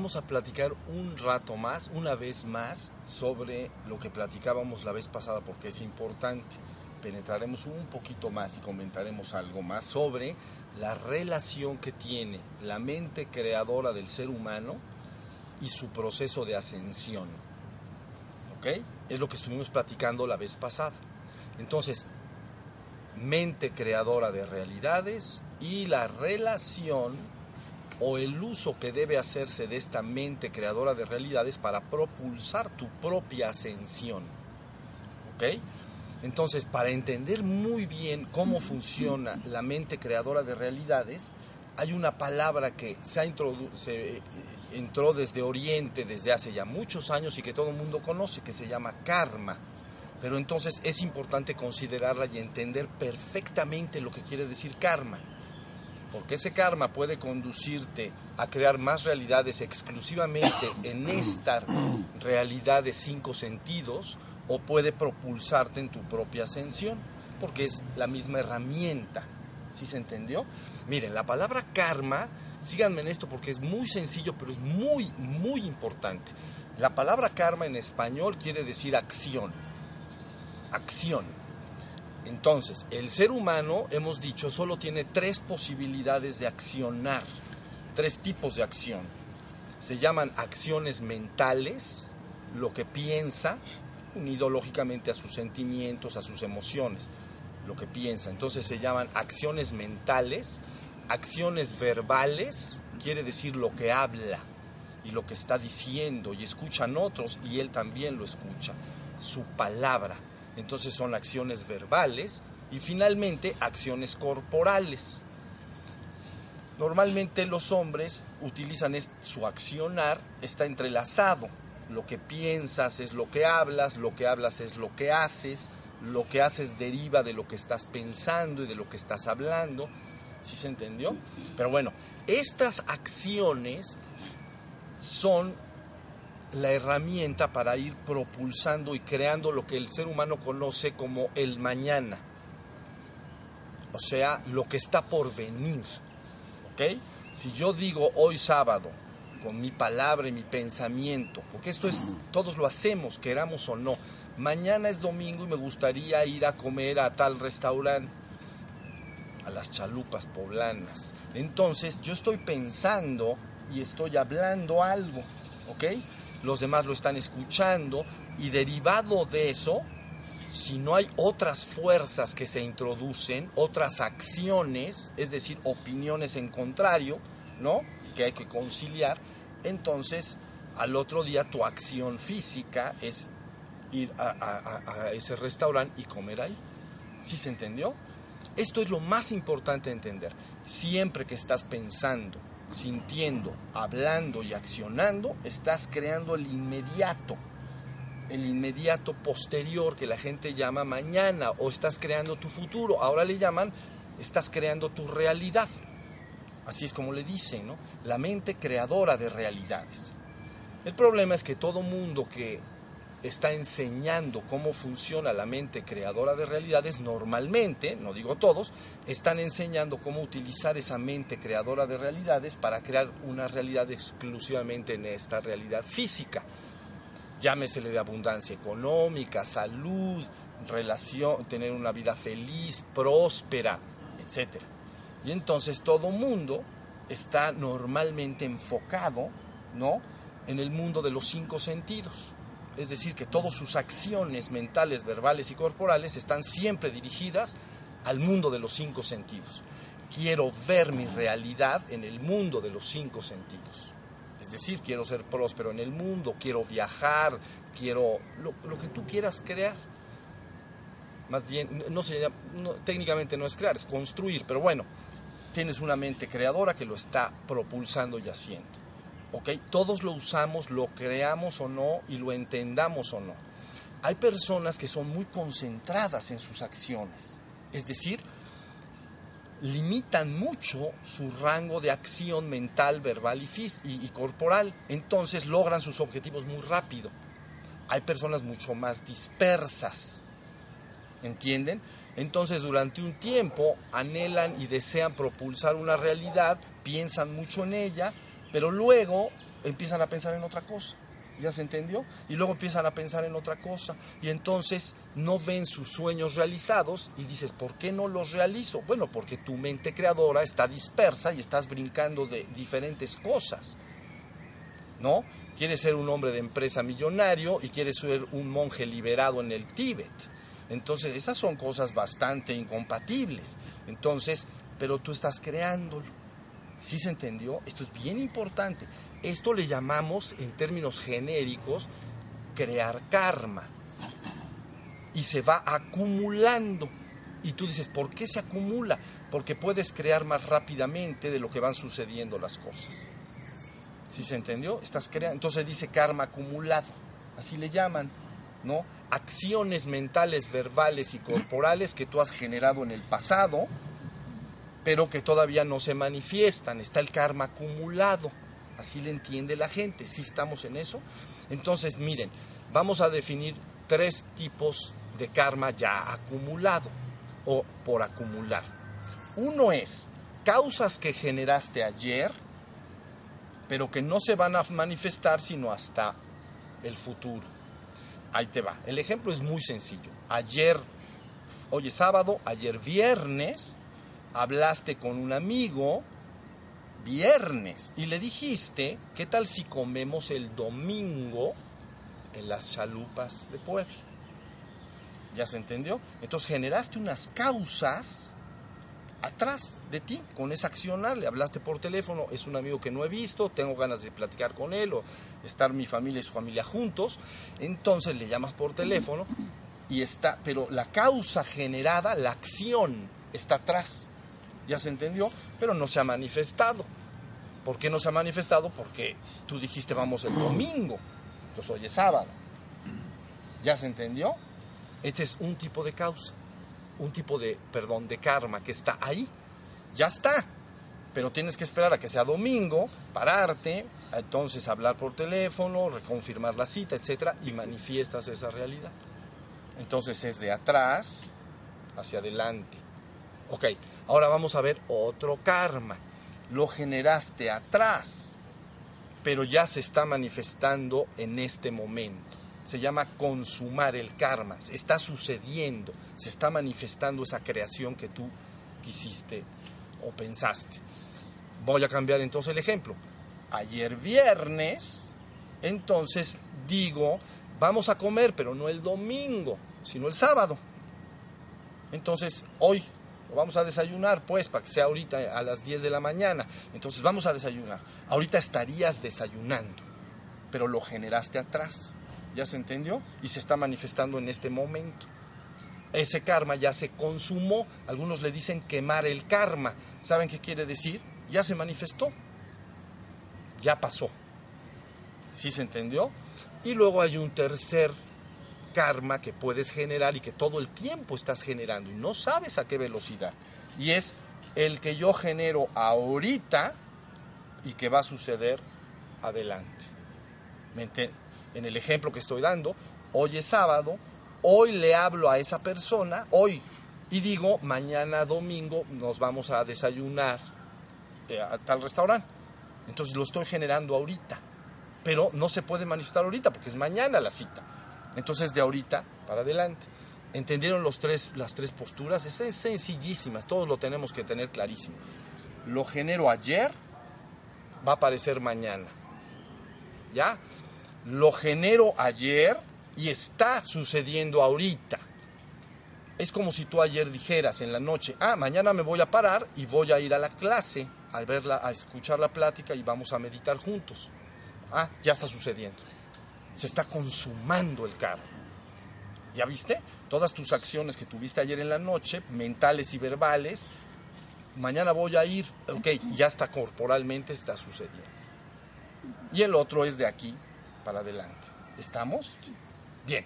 vamos a platicar un rato más, una vez más, sobre lo que platicábamos la vez pasada, porque es importante. Penetraremos un poquito más y comentaremos algo más sobre la relación que tiene la mente creadora del ser humano y su proceso de ascensión. ¿Ok? Es lo que estuvimos platicando la vez pasada. Entonces, mente creadora de realidades y la relación o el uso que debe hacerse de esta mente creadora de realidades para propulsar tu propia ascensión. ¿Ok? Entonces, para entender muy bien cómo funciona la mente creadora de realidades, hay una palabra que se, ha se eh, entró desde Oriente desde hace ya muchos años y que todo el mundo conoce, que se llama karma. Pero entonces es importante considerarla y entender perfectamente lo que quiere decir karma. Porque ese karma puede conducirte a crear más realidades exclusivamente en esta realidad de cinco sentidos o puede propulsarte en tu propia ascensión, porque es la misma herramienta. ¿Sí se entendió? Miren, la palabra karma, síganme en esto porque es muy sencillo, pero es muy, muy importante. La palabra karma en español quiere decir acción. Acción. Entonces, el ser humano, hemos dicho, solo tiene tres posibilidades de accionar, tres tipos de acción. Se llaman acciones mentales, lo que piensa, unido lógicamente a sus sentimientos, a sus emociones, lo que piensa. Entonces se llaman acciones mentales, acciones verbales, quiere decir lo que habla y lo que está diciendo y escuchan otros y él también lo escucha, su palabra. Entonces son acciones verbales y finalmente acciones corporales. Normalmente los hombres utilizan su accionar, está entrelazado lo que piensas es lo que hablas, lo que hablas es lo que haces, lo que haces deriva de lo que estás pensando y de lo que estás hablando. ¿Sí se entendió? Pero bueno, estas acciones son la herramienta para ir propulsando y creando lo que el ser humano conoce como el mañana. O sea, lo que está por venir. ¿Ok? Si yo digo hoy sábado, con mi palabra y mi pensamiento, porque esto es, todos lo hacemos, queramos o no. Mañana es domingo y me gustaría ir a comer a tal restaurante, a las chalupas poblanas. Entonces yo estoy pensando y estoy hablando algo, ¿ok? Los demás lo están escuchando y derivado de eso, si no hay otras fuerzas que se introducen, otras acciones, es decir, opiniones en contrario, ¿no? Que hay que conciliar, entonces al otro día tu acción física es ir a, ese restaurante y comer ahí. ¿Sí se entendió? Esto es lo más importante de entender. Siempre que estás pensando, sintiendo, hablando y accionando, estás creando el inmediato, el inmediato posterior que la gente llama mañana o estás creando tu futuro. Ahora le llaman, estás creando tu realidad. Así es como le dicen, ¿no? La mente creadora de realidades. El problema es que todo mundo que está enseñando cómo funciona la mente creadora de realidades, normalmente, no digo todos, están enseñando cómo utilizar esa mente creadora de realidades para crear una realidad exclusivamente en esta realidad física. Llámesele de abundancia económica, salud, relación, tener una vida feliz, próspera, etcétera. Y entonces todo mundo está normalmente enfocado, ¿no? En el mundo de los cinco sentidos. Es decir, que todas sus acciones mentales, verbales y corporales están siempre dirigidas al mundo de los cinco sentidos. Quiero ver mi realidad en el mundo de los cinco sentidos. Es decir, quiero ser próspero en el mundo, quiero viajar, quiero lo, que tú quieras crear. Más bien, no se, técnicamente no es crear, es construir, pero bueno, tienes una mente creadora que lo está propulsando y haciendo. ¿Ok? Todos lo usamos, lo creamos o no y lo entendamos o no. Hay personas que son muy concentradas en sus acciones, es decir, limitan mucho su rango de acción mental, verbal y, y, y corporal, entonces logran sus objetivos muy rápido. Hay personas mucho más dispersas, ¿entienden? Entonces durante un tiempo anhelan y desean propulsar una realidad, piensan mucho en ella, pero luego empiezan a pensar en otra cosa. ¿Ya se entendió? Y luego empiezan a pensar en otra cosa. Y entonces no ven sus sueños realizados y dices, ¿por qué no los realizo? Bueno, porque tu mente creadora está dispersa y estás brincando de diferentes cosas. ¿No? Quieres ser un hombre de empresa millonario y quieres ser un monje liberado en el Tíbet. Entonces, esas son cosas bastante incompatibles. Entonces, pero tú estás creándolo. ¿Sí se entendió? Esto es bien importante. Esto le llamamos, en términos genéricos, crear karma. Y se va acumulando. Y tú dices, ¿por qué se acumula? Porque puedes crear más rápidamente de lo que van sucediendo las cosas. ¿Sí se entendió? Estás creando. Entonces dice karma acumulado. Así le llaman, ¿no? Acciones mentales, verbales y corporales que tú has generado en el pasado, pero que todavía no se manifiestan. Está el karma acumulado. Así le entiende la gente. ¿Sí estamos en eso? Entonces, miren, vamos a definir tres tipos de karma ya acumulado o por acumular. Uno es causas que generaste ayer, pero que no se van a manifestar sino hasta el futuro. Ahí te va. El ejemplo es muy sencillo. Ayer, hoy es sábado, ayer viernes, hablaste con un amigo viernes y le dijiste, ¿qué tal si comemos el domingo en las chalupas de Puebla? ¿Ya se entendió? Entonces generaste unas causas atrás de ti con esa accionar, le hablaste por teléfono, es un amigo que no he visto, tengo ganas de platicar con él o estar mi familia y su familia juntos, entonces le llamas por teléfono y está, pero la causa generada, la acción está atrás. ¿Ya se entendió? Pero no se ha manifestado. ¿Por qué no se ha manifestado? Porque tú dijiste vamos el domingo. Entonces hoy es sábado. ¿Ya se entendió? Ese es un tipo de causa. Un tipo de, perdón, de karma que está ahí. Ya está. Pero tienes que esperar a que sea domingo, pararte, entonces hablar por teléfono, reconfirmar la cita, etcétera, y manifiestas esa realidad. Entonces es de atrás hacia adelante. Ok, Ahora vamos a ver otro karma. Lo generaste atrás, pero ya se está manifestando en este momento. Se llama consumar el karma. Está sucediendo, se está manifestando esa creación que tú quisiste o pensaste. Voy a cambiar entonces el ejemplo. Ayer viernes, entonces digo, vamos a comer, pero no el domingo, sino el sábado. Entonces, hoy vamos a desayunar, pues, para que sea ahorita a las 10 de la mañana. Entonces vamos a desayunar. Ahorita estarías desayunando, pero lo generaste atrás. ¿Ya se entendió? Y se está manifestando en este momento. Ese karma ya se consumó. Algunos le dicen quemar el karma. ¿Saben qué quiere decir? Ya se manifestó. Ya pasó. ¿Sí se entendió? Y luego hay un tercer karma que puedes generar y que todo el tiempo estás generando y no sabes a qué velocidad. Y es el que yo genero ahorita y que va a suceder adelante. En el ejemplo que estoy dando, hoy es sábado, hoy le hablo a esa persona, hoy, y digo, mañana domingo nos vamos a desayunar eh, a tal restaurante. Entonces lo estoy generando ahorita, pero no se puede manifestar ahorita porque es mañana la cita. Entonces, de ahorita para adelante. ¿Entendieron los tres, las tres posturas? Es sencillísimas, todos lo tenemos que tener clarísimo. Lo genero ayer, va a aparecer mañana. ¿Ya? Lo genero ayer y está sucediendo ahorita. Es como si tú ayer dijeras en la noche, ah, mañana me voy a parar y voy a ir a la clase, a verla, a escuchar la plática y vamos a meditar juntos. Ah, ya está sucediendo se está consumando el karma. ¿Ya viste? Todas tus acciones que tuviste ayer en la noche, mentales y verbales, mañana voy a ir, ok, ya está corporalmente, está sucediendo. Y el otro es de aquí para adelante. ¿Estamos? Bien.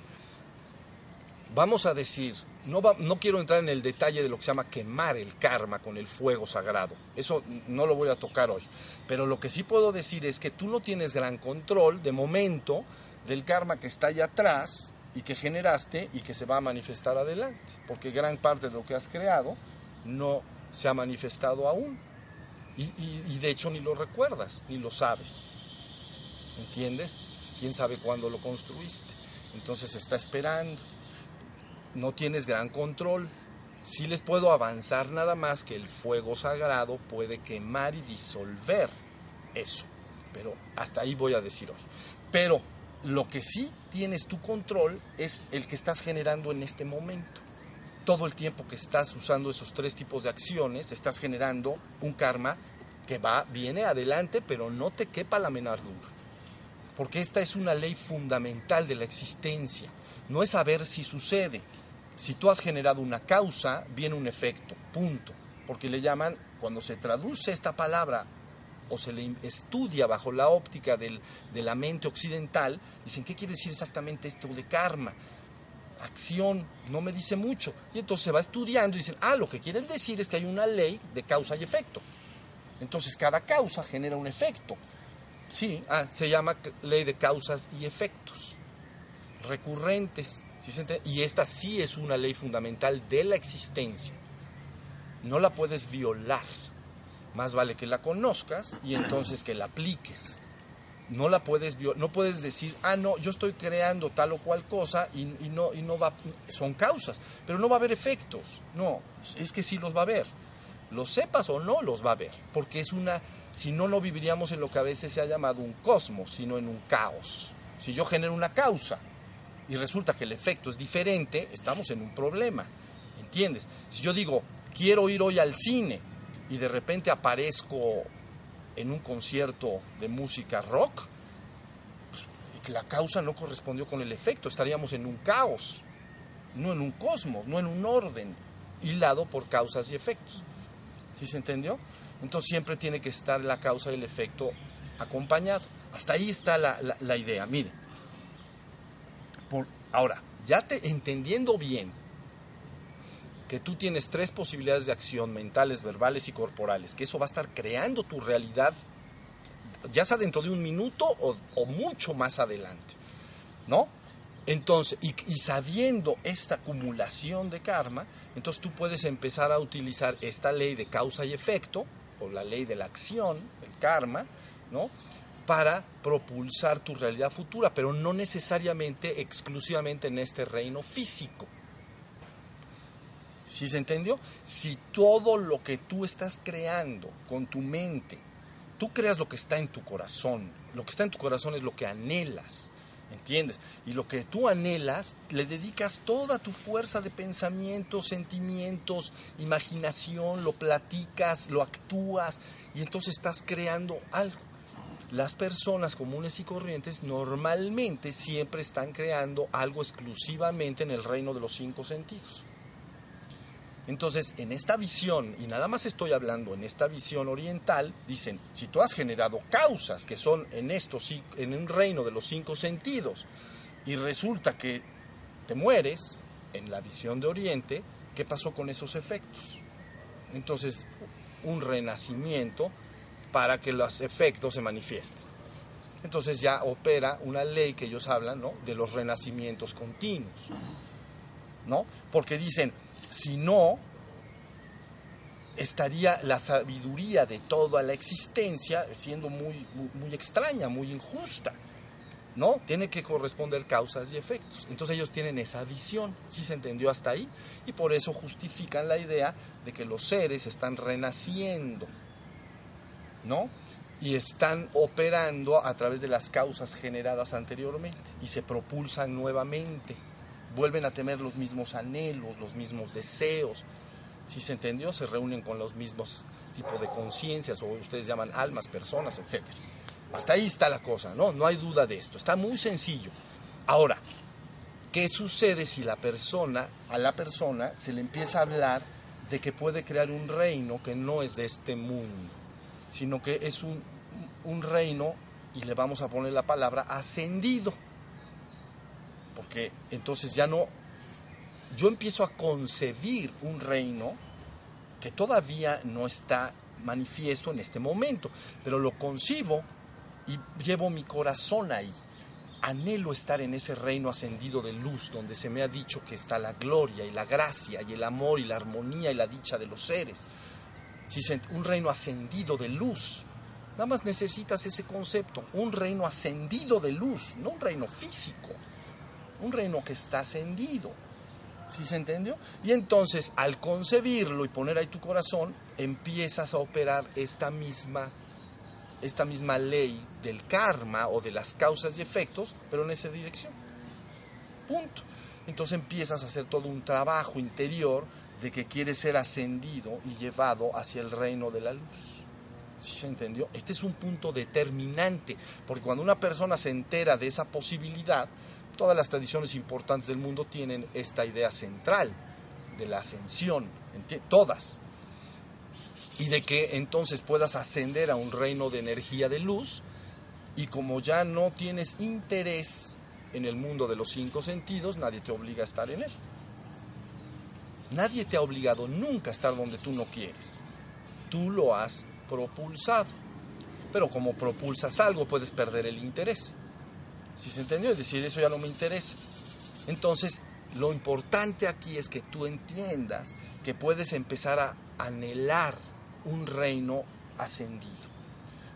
Vamos a decir, no, no quiero entrar en el detalle de lo que se llama quemar el karma con el fuego sagrado. Eso no lo voy a tocar hoy. Pero lo que sí puedo decir es que tú no tienes gran control de momento del karma que está allá atrás y que generaste y que se va a manifestar adelante, porque gran parte de lo que has creado no se ha manifestado aún y, de hecho ni lo recuerdas, ni lo sabes. ¿entiendes? ¿Quién sabe cuándo lo construiste? Entonces está esperando. No tienes gran control. Sí les puedo avanzar nada más que el fuego sagrado puede quemar y disolver eso. Pero hasta ahí voy a decir hoy. Pero lo que sí tienes tu control es el que estás generando en este momento. Todo el tiempo que estás usando esos tres tipos de acciones, estás generando un karma que va, viene adelante, pero no te quepa la menor duda. Porque esta es una ley fundamental de la existencia. No es saber si sucede. Si tú has generado una causa, viene un efecto. Punto. Porque le llaman, cuando se traduce esta palabra o se le estudia bajo la óptica del, de la mente occidental, dicen, ¿qué quiere decir exactamente esto de karma? Acción, no me dice mucho. Y entonces se va estudiando y dicen, ah, lo que quieren decir es que hay una ley de causa y efecto. Entonces cada causa genera un efecto. Sí, ah, se llama ley de causas y efectos recurrentes. y esta sí es una ley fundamental de la existencia. No la puedes violar más vale que la conozcas y entonces que la apliques. No la puedes no puedes decir, ah, no, yo estoy creando tal o cual cosa y, no, y no va, son causas, pero no va a haber efectos. No, es que sí los va a haber. Los sepas o no, los va a haber, porque es una, si no, no viviríamos en lo que a veces se ha llamado un cosmos, sino en un caos. Si yo genero una causa y resulta que el efecto es diferente, estamos en un problema. ¿Entiendes? Si yo digo, quiero ir hoy al cine, y de repente aparezco en un concierto de música rock, pues, la causa no correspondió con el efecto, estaríamos en un caos, no en un cosmos, no en un orden, hilado por causas y efectos. ¿Sí se entendió? Entonces siempre tiene que estar la causa y el efecto acompañado. Hasta ahí está la, la, idea. Mire, por, ahora, ya te entendiendo bien que tú tienes tres posibilidades de acción, mentales, verbales y corporales, que eso va a estar creando tu realidad, ya sea dentro de un minuto o, mucho más adelante, ¿no? Entonces, y, y, sabiendo esta acumulación de karma, entonces tú puedes empezar a utilizar esta ley de causa y efecto, o la ley de la acción, el karma, ¿no? Para propulsar tu realidad futura, pero no necesariamente exclusivamente en este reino físico. ¿Sí se entendió? Si todo lo que tú estás creando con tu mente, tú creas lo que está en tu corazón, lo que está en tu corazón es lo que anhelas, ¿entiendes? Y lo que tú anhelas, le dedicas toda tu fuerza de pensamiento, sentimientos, imaginación, lo platicas, lo actúas y entonces estás creando algo. Las personas comunes y corrientes normalmente siempre están creando algo exclusivamente en el reino de los cinco sentidos. Entonces, en esta visión, y nada más estoy hablando en esta visión oriental, dicen, si tú has generado causas que son en esto, en un reino de los cinco sentidos, y resulta que te mueres, en la visión de Oriente, ¿qué pasó con esos efectos? Entonces, un renacimiento para que los efectos se manifiesten. Entonces ya opera una ley que ellos hablan, ¿no? De los renacimientos continuos, ¿no? Porque dicen, si no, estaría la sabiduría de toda la existencia siendo muy, muy, extraña, muy injusta. ¿No? Tiene que corresponder causas y efectos. Entonces ellos tienen esa visión, ¿sí se entendió hasta ahí? Y por eso justifican la idea de que los seres están renaciendo, ¿no? Y están operando a través de las causas generadas anteriormente y se propulsan nuevamente vuelven a tener los mismos anhelos, los mismos deseos. Si se entendió, se reúnen con los mismos tipos de conciencias, o ustedes llaman almas, personas, etc. Hasta ahí está la cosa, ¿no? No hay duda de esto. Está muy sencillo. Ahora, ¿qué sucede si la persona, a la persona, se le empieza a hablar de que puede crear un reino que no es de este mundo, sino que es un, un reino, y le vamos a poner la palabra, ascendido? Porque entonces ya no, yo empiezo a concebir un reino que todavía no está manifiesto en este momento, pero lo concibo y llevo mi corazón ahí. Anhelo estar en ese reino ascendido de luz donde se me ha dicho que está la gloria y la gracia y el amor y la armonía y la dicha de los seres. Un reino ascendido de luz, Nada más necesitas ese concepto, un reino ascendido de luz, no un reino físico, un reino que está ascendido. ¿Sí se entendió? Y entonces, al concebirlo y poner ahí tu corazón, empiezas a operar esta misma, esta misma ley del karma o de las causas y efectos, pero en esa dirección. Punto. Entonces empiezas a hacer todo un trabajo interior de que quieres ser ascendido y llevado hacia el reino de la luz. ¿Sí se entendió? Este es un punto determinante, porque cuando una persona se entera de esa posibilidad, todas las tradiciones importantes del mundo tienen esta idea central de la ascensión, todas. Y de que entonces puedas ascender a un reino de energía de luz y como ya no tienes interés en el mundo de los cinco sentidos, nadie te obliga a estar en él. Nadie te ha obligado nunca a estar donde tú no quieres. Tú lo has propulsado. Pero como propulsas algo, puedes perder el interés. Si se entendió? Es decir, eso ya no me interesa. Entonces, lo importante aquí es que tú entiendas que puedes empezar a anhelar un reino ascendido.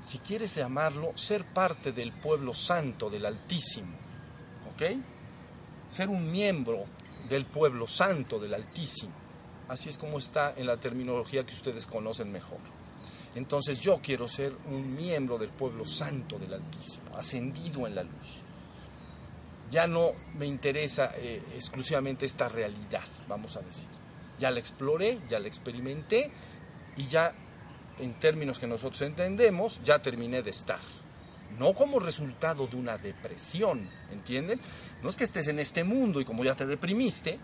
Si quieres llamarlo, ser parte del pueblo santo del Altísimo. ¿Ok? Ser un miembro del pueblo santo del Altísimo. Así es como está en la terminología que ustedes conocen mejor. Entonces yo quiero ser un miembro del pueblo santo del Altísimo, ascendido en la luz ya no me interesa eh, exclusivamente esta realidad, vamos a decir. Ya la exploré, ya la experimenté y ya en términos que nosotros entendemos, ya terminé de estar. No como resultado de una depresión, ¿entienden? No es que estés en este mundo y como ya te deprimiste,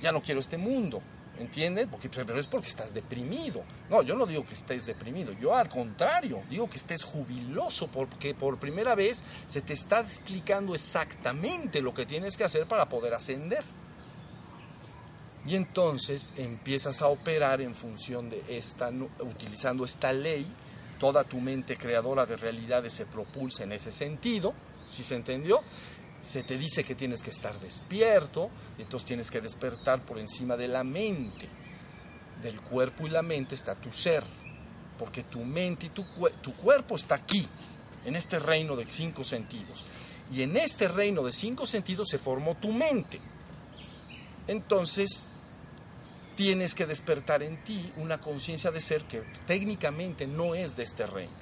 ya no quiero este mundo. ¿Entienden? Porque, pero es porque estás deprimido. No, yo no digo que estés deprimido, yo al contrario, digo que estés jubiloso porque por primera vez se te está explicando exactamente lo que tienes que hacer para poder ascender. Y entonces empiezas a operar en función de esta, utilizando esta ley, toda tu mente creadora de realidades se propulsa en ese sentido, si se entendió? Se te dice que tienes que estar despierto, entonces tienes que despertar por encima de la mente. Del cuerpo y la mente está tu ser, porque tu mente y tu, tu cuerpo está aquí, en este reino de cinco sentidos. Y en este reino de cinco sentidos se formó tu mente. Entonces, tienes que despertar en ti una conciencia de ser que técnicamente no es de este reino,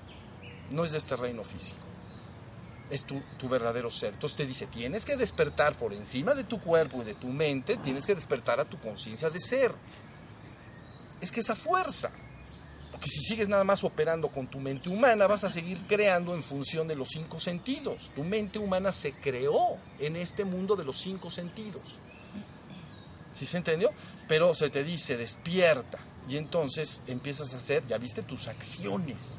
no es de este reino físico es tu, verdadero ser. Entonces te dice, tienes que despertar por encima de tu cuerpo y de tu mente, tienes que despertar a tu conciencia de ser. Es que esa fuerza, porque si sigues nada más operando con tu mente humana, vas a seguir creando en función de los cinco sentidos. Tu mente humana se creó en este mundo de los cinco sentidos. ¿Sí se entendió? Pero se te dice, despierta. Y entonces empiezas a hacer, ya viste, tus acciones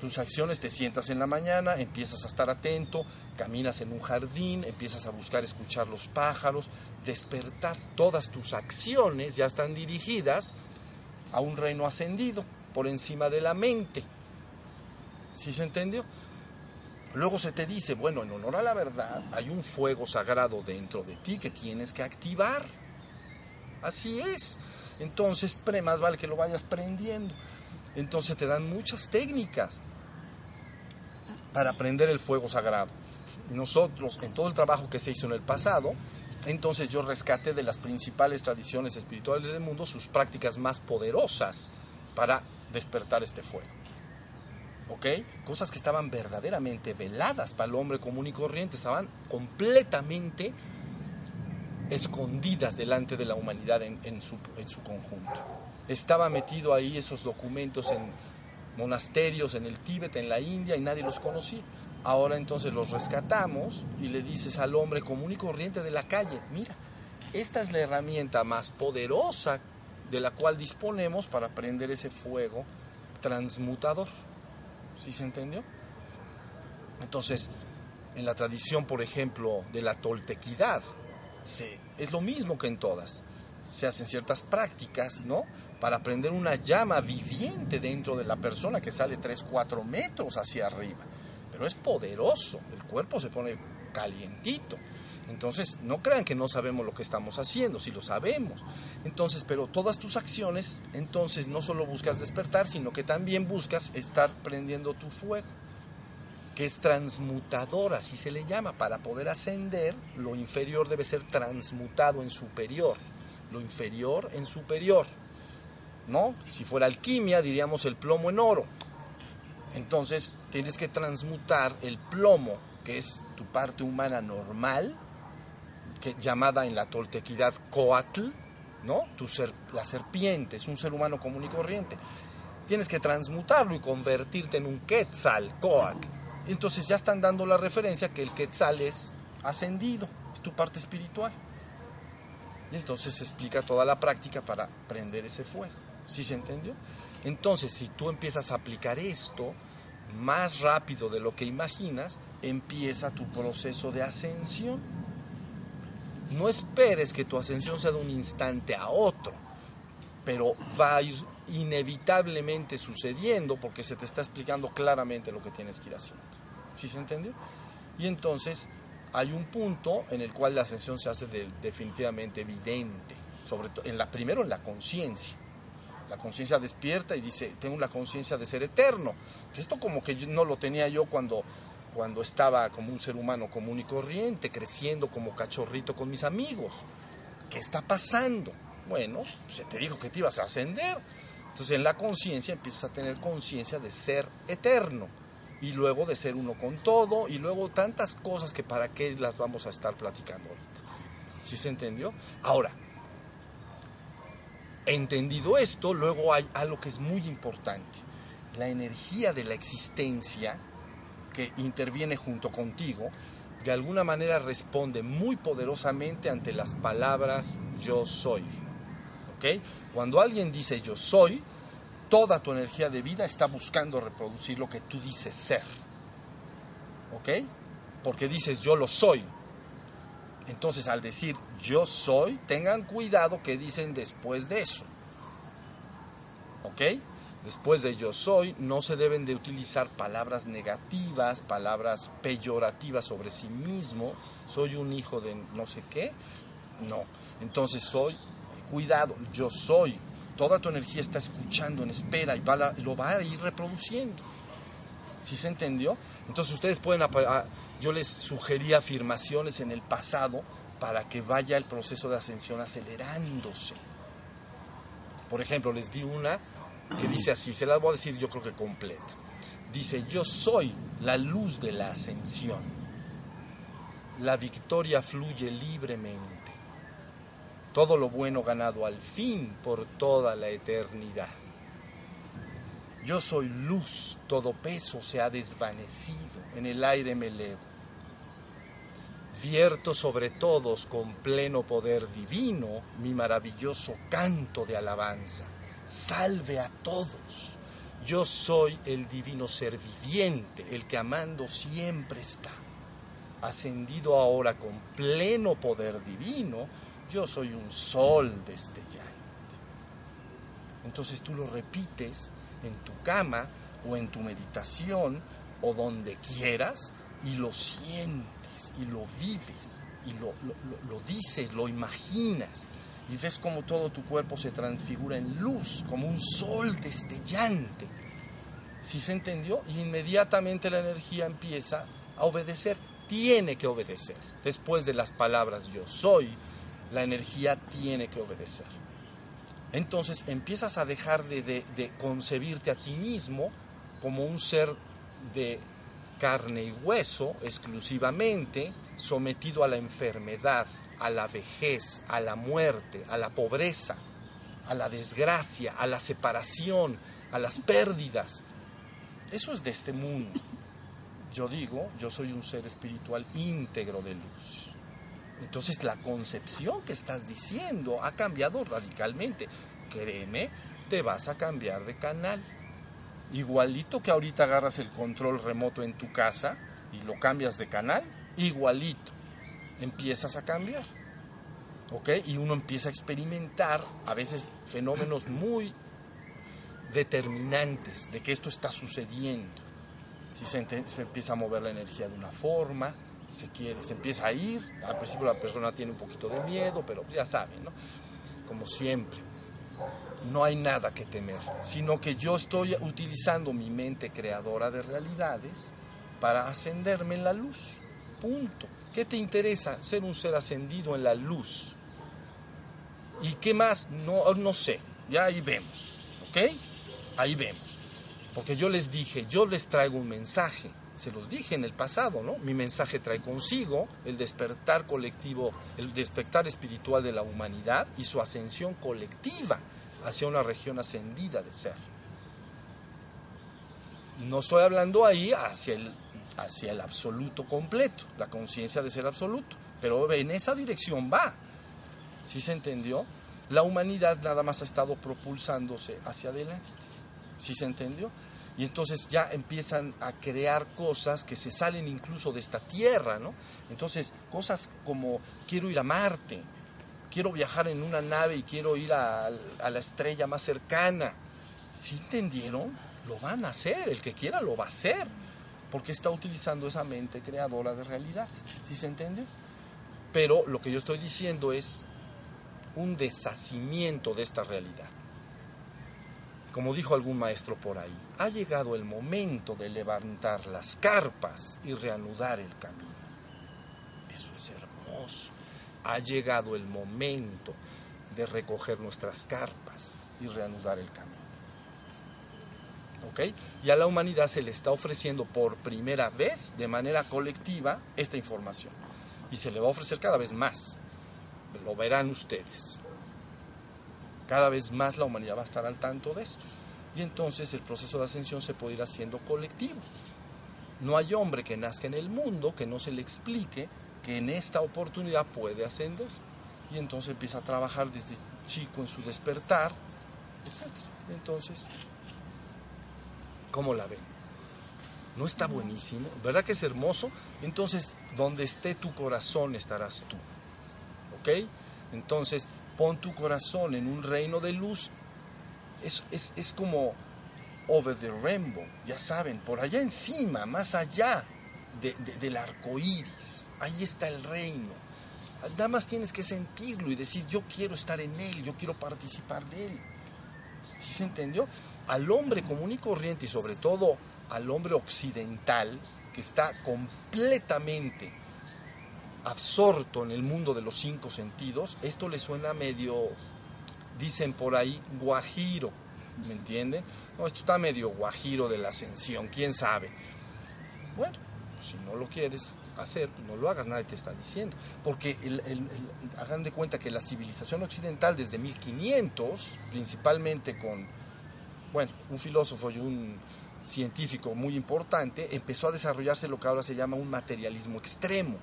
tus acciones, te sientas en la mañana, empiezas a estar atento, caminas en un jardín, empiezas a buscar escuchar los pájaros, despertar. Todas tus acciones ya están dirigidas a un reino ascendido, por encima de la mente. ¿Sí se entendió? Luego se te dice, bueno, en honor a la verdad, hay un fuego sagrado dentro de ti que tienes que activar. Así es. Entonces, más vale que lo vayas prendiendo. Entonces te dan muchas técnicas para prender el fuego sagrado. Nosotros, en todo el trabajo que se hizo en el pasado, entonces yo rescaté de las principales tradiciones espirituales del mundo sus prácticas más poderosas para despertar este fuego. ¿Ok? Cosas que estaban verdaderamente veladas para el hombre común y corriente, estaban completamente escondidas delante de la humanidad en, su, en su conjunto. Estaba metido ahí esos documentos en monasterios en el Tíbet, en la India, y nadie los conocía. Ahora entonces los rescatamos y le dices al hombre común y corriente de la calle, mira, esta es la herramienta más poderosa de la cual disponemos para prender ese fuego transmutador. ¿Sí se entendió? Entonces, en la tradición, por ejemplo, de la toltequidad, es lo mismo que en todas. Se hacen ciertas prácticas, ¿no? Para prender una llama viviente dentro de la persona que sale 3, 4 metros hacia arriba. Pero es poderoso, el cuerpo se pone calientito. Entonces, no crean que no sabemos lo que estamos haciendo, si lo sabemos. Entonces, pero todas tus acciones, entonces no solo buscas despertar, sino que también buscas estar prendiendo tu fuego, que es transmutador, así se le llama. Para poder ascender, lo inferior debe ser transmutado en superior, lo inferior en superior. ¿No? Si fuera alquimia, diríamos el plomo en oro. Entonces, tienes que transmutar el plomo, que es tu parte humana normal, que, llamada en la toltequidad Coatl, ¿no? Tu ser, la serpiente es un ser humano común y corriente. Tienes que transmutarlo y convertirte en un Quetzal, Coatl. Entonces ya están dando la referencia que el Quetzal es ascendido, es tu parte espiritual. Y entonces se explica toda la práctica para prender ese fuego. ¿Sí se entendió? Entonces, si tú empiezas a aplicar esto más rápido de lo que imaginas, empieza tu proceso de ascensión. No esperes que tu ascensión sea de un instante a otro, pero va a ir inevitablemente sucediendo porque se te está explicando claramente lo que tienes que ir haciendo. ¿Sí se entendió? Y entonces hay un punto en el cual la ascensión se hace definitivamente evidente, sobre todo en la primero en la conciencia. La conciencia despierta y dice, tengo la conciencia de ser eterno. Esto como que no lo tenía yo cuando cuando estaba como un ser humano común y corriente, creciendo como cachorrito con mis amigos. ¿Qué está pasando? Bueno, se te dijo que te ibas a ascender. Entonces en la conciencia empiezas a tener conciencia de ser eterno y luego de ser uno con todo y luego tantas cosas que para qué las vamos a estar platicando ahorita. ¿Sí se entendió? Ahora, entendido esto, luego hay algo que es muy importante. La energía de la existencia que interviene junto contigo, de alguna manera responde muy poderosamente ante las palabras yo soy. ¿Ok? Cuando alguien dice yo soy, toda tu energía de vida está buscando reproducir lo que tú dices ser. ¿Ok? Porque dices yo lo soy. Entonces al decir yo soy, tengan cuidado que dicen después de eso. ¿Ok? Después de yo soy, no se deben de utilizar palabras negativas, palabras peyorativas sobre sí mismo. Soy un hijo de no sé qué. No. Entonces soy, cuidado, yo soy. Toda tu energía está escuchando en espera y lo va a ir reproduciendo. ¿Sí se entendió? Entonces ustedes pueden, yo les sugerí afirmaciones en el pasado para que vaya el proceso de ascensión acelerándose. Por ejemplo, les di una que dice así, se las voy a decir yo creo que completa. Dice, yo soy la luz de la ascensión. La victoria fluye libremente. Todo lo bueno ganado al fin por toda la eternidad. Yo soy luz, todo peso se ha desvanecido, en el aire me elevo. Vierto sobre todos con pleno poder divino mi maravilloso canto de alabanza salve a todos. Yo soy el divino ser viviente, el que amando siempre está. Ascendido ahora con pleno poder divino, yo soy un sol destellante. Entonces tú lo repites en tu cama o en tu meditación o donde quieras y lo sientes y lo vives y lo, lo dices, lo imaginas y ves como todo tu cuerpo se transfigura en luz, como un sol destellante. Si se entendió, inmediatamente la energía empieza a obedecer, tiene que obedecer. Después de las palabras yo soy, la energía tiene que obedecer. Entonces empiezas a dejar de, de concebirte a ti mismo como un ser de carne y hueso exclusivamente, sometido a la enfermedad, a la vejez, a la muerte, a la pobreza, a la desgracia, a la separación, a las pérdidas. Eso es de este mundo. Yo digo, yo soy un ser espiritual íntegro de luz. Entonces la concepción que estás diciendo ha cambiado radicalmente. Créeme, te vas a cambiar de canal. Igualito que ahorita agarras el control remoto en tu casa y lo cambias de canal, igualito empiezas a cambiar. ¿Ok? Y uno empieza a experimentar a veces fenómenos muy determinantes de que esto está sucediendo. Si se, empieza a mover la energía de una forma, se quiere, se empieza a ir, al principio la persona tiene un poquito de miedo, pero ya saben, ¿no? Como siempre, no hay nada que temer, sino que yo estoy utilizando mi mente creadora de realidades para ascenderme en la luz. Punto. ¿Qué te interesa ser un ser ascendido en la luz? ¿Y qué más? No, no sé. Ya ahí vemos. ¿Ok? Ahí vemos. Porque yo les dije, yo les traigo un mensaje. Se los dije en el pasado, ¿no? Mi mensaje trae consigo el despertar colectivo, el despertar espiritual de la humanidad y su ascensión colectiva hacia una región ascendida de ser. No estoy hablando ahí hacia el, hacia el absoluto completo, la conciencia de ser absoluto, pero en esa dirección va. ¿Sí se entendió? La humanidad nada más ha estado propulsándose hacia adelante. ¿Sí se entendió? Y entonces ya empiezan a crear cosas que se salen incluso de esta tierra, ¿no? Entonces, cosas como quiero ir a Marte, quiero viajar en una nave y quiero ir a, la estrella más cercana. ¿Sí entendieron? Lo van a hacer, el que quiera lo va a hacer, porque está utilizando esa mente creadora de realidad. ¿Sí se entiende? Pero lo que yo estoy diciendo es un deshacimiento de esta realidad. Como dijo algún maestro por ahí, ha llegado el momento de levantar las carpas y reanudar el camino. Eso es hermoso. Ha llegado el momento de recoger nuestras carpas y reanudar el camino. ¿Ok? Y a la humanidad se le está ofreciendo por primera vez, de manera colectiva, esta información. Y se le va a ofrecer cada vez más. Lo verán ustedes cada vez más la humanidad va a estar al tanto de esto. Y entonces el proceso de ascensión se puede ir haciendo colectivo. No hay hombre que nazca en el mundo que no se le explique que en esta oportunidad puede ascender. Y entonces empieza a trabajar desde chico en su despertar, etc. Entonces, ¿cómo la ven? ¿No está buenísimo? ¿Verdad que es hermoso? Entonces, donde esté tu corazón estarás tú. ¿Ok? Entonces, pon tu corazón en un reino de luz. Es, es, como over the rainbow, ya saben, por allá encima, más allá del arco iris. Ahí está el reino. Nada más tienes que sentirlo y decir, yo quiero estar en él, yo quiero participar de él. ¿Sí se entendió? Al hombre común y corriente y sobre todo al hombre occidental, que está completamente absorto en el mundo de los cinco sentidos, esto le suena medio, dicen por ahí, guajiro, ¿me entiende? No, esto está medio guajiro de la ascensión, quién sabe. Bueno, pues si no lo quieres hacer, no lo hagas, nadie te está diciendo. Porque hagan de cuenta que la civilización occidental desde 1500, principalmente con, bueno, un filósofo y un científico muy importante, empezó a desarrollarse lo que ahora se llama un materialismo extremo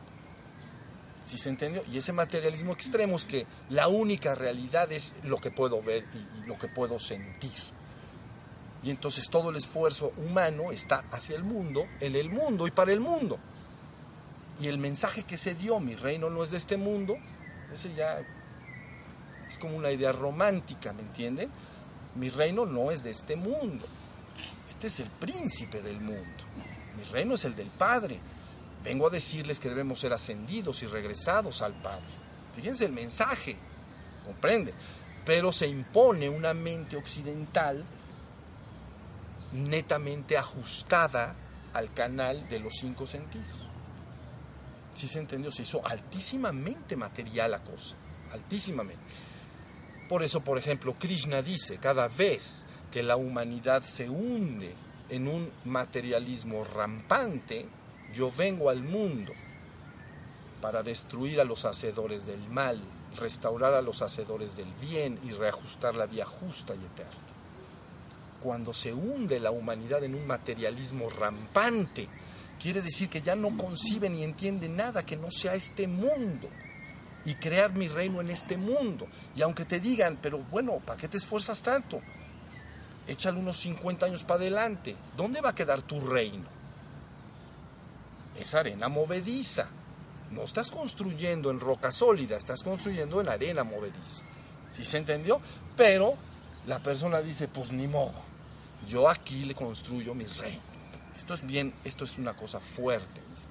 ¿Sí se entendió? Y ese materialismo extremo es que la única realidad es lo que puedo ver y, lo que puedo sentir. Y entonces todo el esfuerzo humano está hacia el mundo, en el mundo y para el mundo. Y el mensaje que se dio, mi reino no es de este mundo, ese ya es como una idea romántica, ¿me entienden? Mi reino no es de este mundo. Este es el príncipe del mundo. Mi reino es el del Padre. Vengo a decirles que debemos ser ascendidos y regresados al Padre. Fíjense el mensaje, comprende. Pero se impone una mente occidental netamente ajustada al canal de los cinco sentidos. Si se entendió, se hizo altísimamente material la cosa, altísimamente. Por eso, por ejemplo, Krishna dice, cada vez que la humanidad se hunde en un materialismo rampante, yo vengo al mundo para destruir a los hacedores del mal, restaurar a los hacedores del bien y reajustar la vía justa y eterna. Cuando se hunde la humanidad en un materialismo rampante, quiere decir que ya no concibe ni entiende nada que no sea este mundo y crear mi reino en este mundo. Y aunque te digan, pero bueno, ¿para qué te esfuerzas tanto? Échale unos 50 años para adelante. ¿Dónde va a quedar tu reino? es arena movediza. No estás construyendo en roca sólida, estás construyendo en arena movediza. ¿Sí se entendió? Pero la persona dice, pues ni modo, yo aquí le construyo mi reino. Esto es bien, esto es una cosa fuerte, mis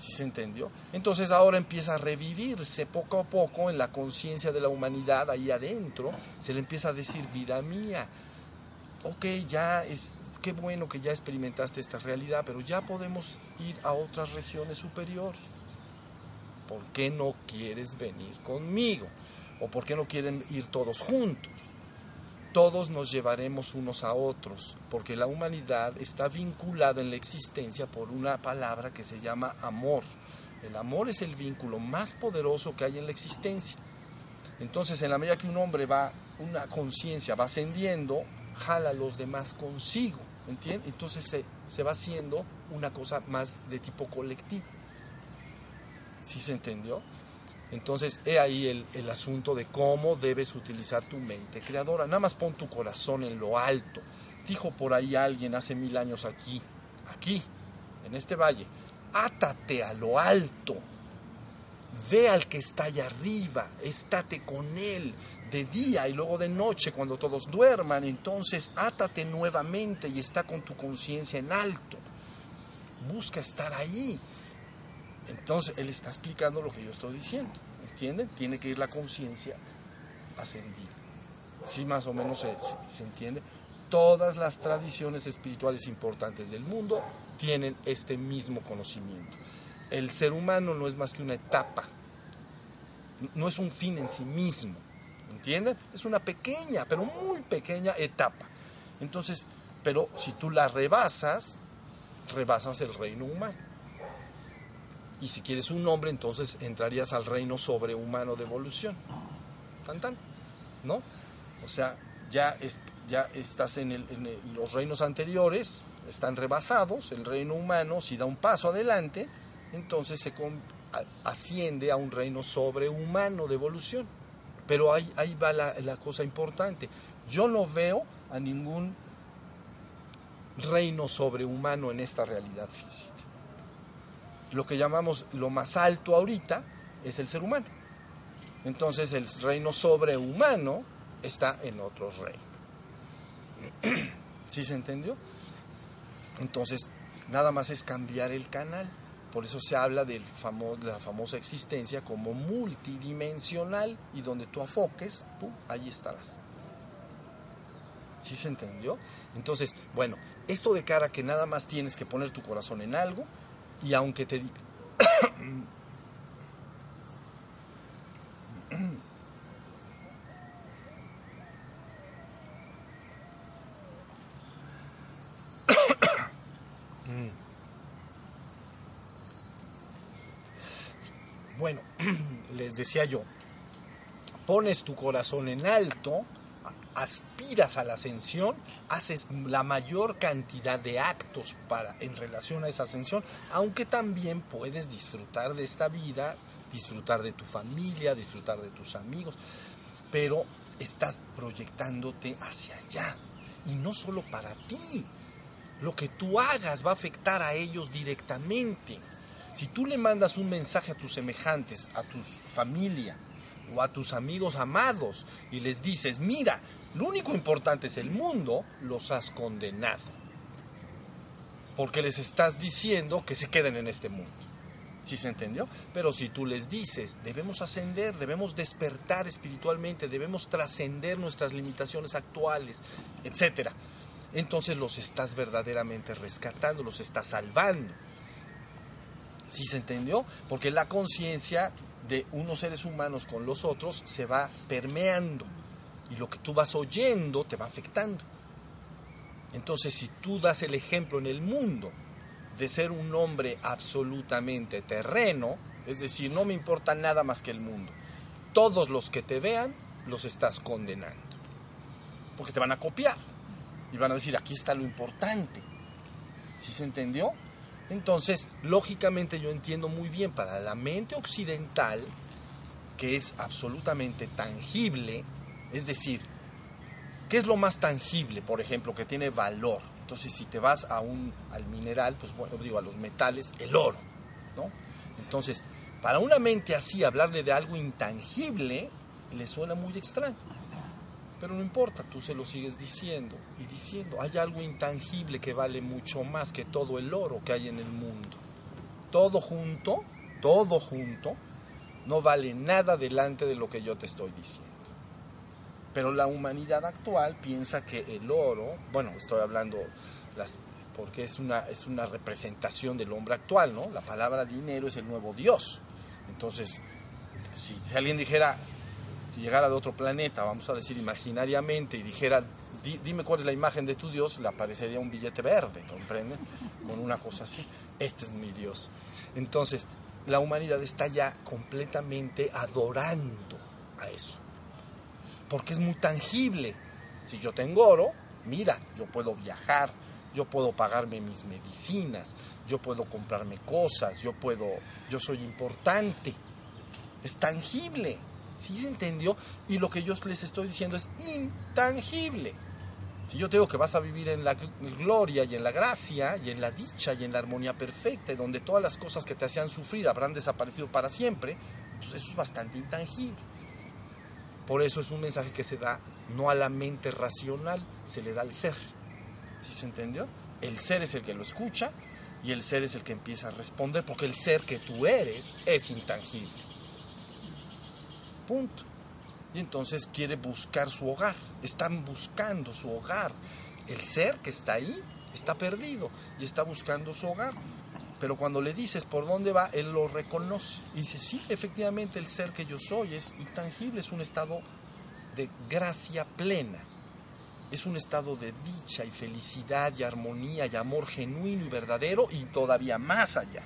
¿Sí se entendió? Entonces ahora empieza a revivirse poco a poco en la conciencia de la humanidad ahí adentro. Se le empieza a decir, vida mía, ok, ya es, qué bueno que ya experimentaste esta realidad, pero ya podemos ir a otras regiones superiores. ¿Por qué no quieres venir conmigo? ¿O por qué no quieren ir todos juntos? Todos nos llevaremos unos a otros, porque la humanidad está vinculada en la existencia por una palabra que se llama amor. El amor es el vínculo más poderoso que hay en la existencia. Entonces, en la medida que un hombre va, una conciencia va ascendiendo, jala a los demás consigo, ¿entiendes? Entonces se, se, va haciendo una cosa más de tipo colectivo. ¿Sí se entendió? Entonces, he ahí el, asunto de cómo debes utilizar tu mente creadora. Nada más pon tu corazón en lo alto. Dijo por ahí alguien hace mil años aquí, aquí, en este valle, átate a lo alto. Ve al que está allá arriba, estate con él, de día y luego de noche cuando todos duerman, entonces átate nuevamente y está con tu conciencia en alto. Busca estar ahí. Entonces él está explicando lo que yo estoy diciendo. ¿Entienden? Tiene que ir la conciencia ascendida. Sí, más o menos se, se, se entiende. Todas las tradiciones espirituales importantes del mundo tienen este mismo conocimiento. El ser humano no es más que una etapa, no es un fin en sí mismo ¿Entienden? Es una pequeña, pero muy pequeña etapa. Entonces, pero si tú la rebasas, rebasas el reino humano. Y si quieres un nombre, entonces entrarías al reino sobrehumano de evolución. Tan tan. ¿No? O sea, ya, es, ya estás en, el, los reinos anteriores, están rebasados, el reino humano, si da un paso adelante, entonces se asciende a un reino sobrehumano de evolución. Pero ahí, ahí va la, cosa importante. Yo no veo a ningún reino sobrehumano en esta realidad física. Lo que llamamos lo más alto ahorita es el ser humano. Entonces el reino sobrehumano está en otro reino. ¿Sí se entendió? Entonces, nada más es cambiar el canal. Por eso se habla de la famosa existencia como multidimensional y donde tú afoques, ¡pum! ahí estarás. ¿Sí se entendió? Entonces, bueno, esto de cara que nada más tienes que poner tu corazón en algo y aunque te Bueno, les decía yo, pones tu corazón en alto, aspiras a la ascensión, haces la mayor cantidad de actos para en relación a esa ascensión, aunque también puedes disfrutar de esta vida, disfrutar de tu familia, disfrutar de tus amigos, pero estás proyectándote hacia allá y no solo para ti. Lo que tú hagas va a afectar a ellos directamente. Si tú le mandas un mensaje a tus semejantes, a tu familia o a tus amigos amados y les dices, mira, lo único importante es el mundo, los has condenado. Porque les estás diciendo que se queden en este mundo. ¿Sí se entendió? Pero si tú les dices, debemos ascender, debemos despertar espiritualmente, debemos trascender nuestras limitaciones actuales, etcétera, entonces los estás verdaderamente rescatando, los estás salvando. ¿Sí se entendió? Porque la conciencia de unos seres humanos con los otros se va permeando y lo que tú vas oyendo te va afectando. Entonces, si tú das el ejemplo en el mundo de ser un hombre absolutamente terreno, es decir, no me importa nada más que el mundo, todos los que te vean los estás condenando. Porque te van a copiar y van a decir, aquí está lo importante. ¿Sí se entendió? Entonces, lógicamente yo entiendo muy bien para la mente occidental, que es absolutamente tangible, es decir, ¿qué es lo más tangible, por ejemplo, que tiene valor? Entonces, si te vas a un, al mineral, pues bueno, digo, a los metales, el oro, ¿no? Entonces, para una mente así, hablarle de algo intangible, le suena muy extraño. Pero no importa, tú se lo sigues diciendo y diciendo. Hay algo intangible que vale mucho más que todo el oro que hay en el mundo. todo junto, todo junto, no vale nada delante de lo que yo te estoy diciendo. Pero la humanidad actual piensa que el oro, bueno, estoy hablando las, porque es una, es una representación del hombre actual, ¿no? La palabra dinero es el nuevo Dios. Entonces, si, alguien dijera, si llegara de otro planeta, vamos a decir imaginariamente, y dijera, dime cuál es la imagen de tu Dios, le aparecería un billete verde, ¿comprenden? Con una cosa así, este es mi Dios. Entonces, la humanidad está ya completamente adorando a eso porque es muy tangible. Si yo tengo oro, mira, yo puedo viajar, yo puedo pagarme mis medicinas, yo puedo comprarme cosas, yo puedo, yo soy importante. Es tangible. ¿Sí se entendió? Y lo que yo les estoy diciendo es intangible. Si yo te digo que vas a vivir en la gloria y en la gracia y en la dicha y en la armonía perfecta, y donde todas las cosas que te hacían sufrir habrán desaparecido para siempre, entonces eso es bastante intangible. Por eso es un mensaje que se da no a la mente racional, se le da al ser. ¿Sí se entendió? El ser es el que lo escucha y el ser es el que empieza a responder, porque el ser que tú eres es intangible. Punto. Y entonces quiere buscar su hogar. Están buscando su hogar. El ser que está ahí está perdido y está buscando su hogar. Pero cuando le dices por dónde va, él lo reconoce. Y dice, sí, efectivamente el ser que yo soy es intangible, es un estado de gracia plena. Es un estado de dicha y felicidad y armonía y amor genuino y verdadero y todavía más allá.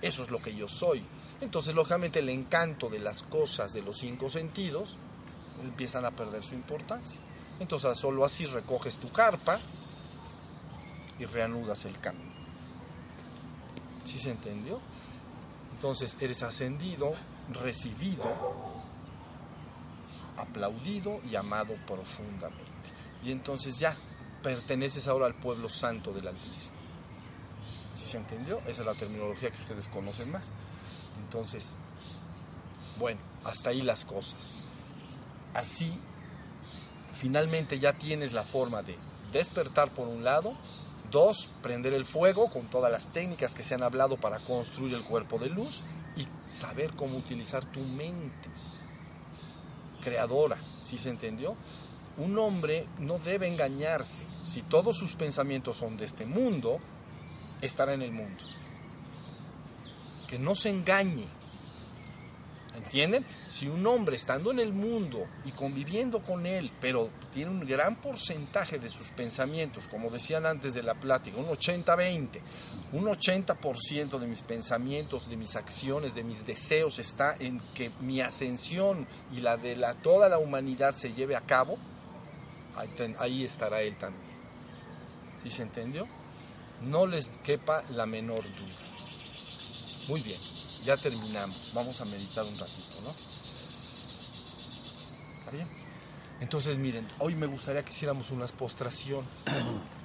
Eso es lo que yo soy. Entonces, lógicamente, el encanto de las cosas de los cinco sentidos empiezan a perder su importancia. Entonces, solo así recoges tu carpa y reanudas el camino. ¿Sí se entendió? Entonces eres ascendido, recibido, aplaudido y amado profundamente. Y entonces ya perteneces ahora al pueblo santo del Altísimo. ¿Sí se entendió? Esa es la terminología que ustedes conocen más. Entonces, bueno, hasta ahí las cosas. Así, finalmente ya tienes la forma de despertar por un lado, Dos, prender el fuego con todas las técnicas que se han hablado para construir el cuerpo de luz y saber cómo utilizar tu mente creadora, ¿sí se entendió? Un hombre no debe engañarse. Si todos sus pensamientos son de este mundo, estará en el mundo. Que no se engañe. ¿Entienden? Si un hombre estando en el mundo y conviviendo con él, pero tiene un gran porcentaje de sus pensamientos, como decían antes de la plática, un 80-20, un 80% de mis pensamientos, de mis acciones, de mis deseos está en que mi ascensión y la de la, toda la humanidad se lleve a cabo, ahí, ahí estará él también. ¿Sí se entendió? No les quepa la menor duda. Muy bien ya terminamos. Vamos a meditar un ratito, ¿no? ¿Está bien? Entonces, miren, hoy me gustaría que hiciéramos unas postraciones.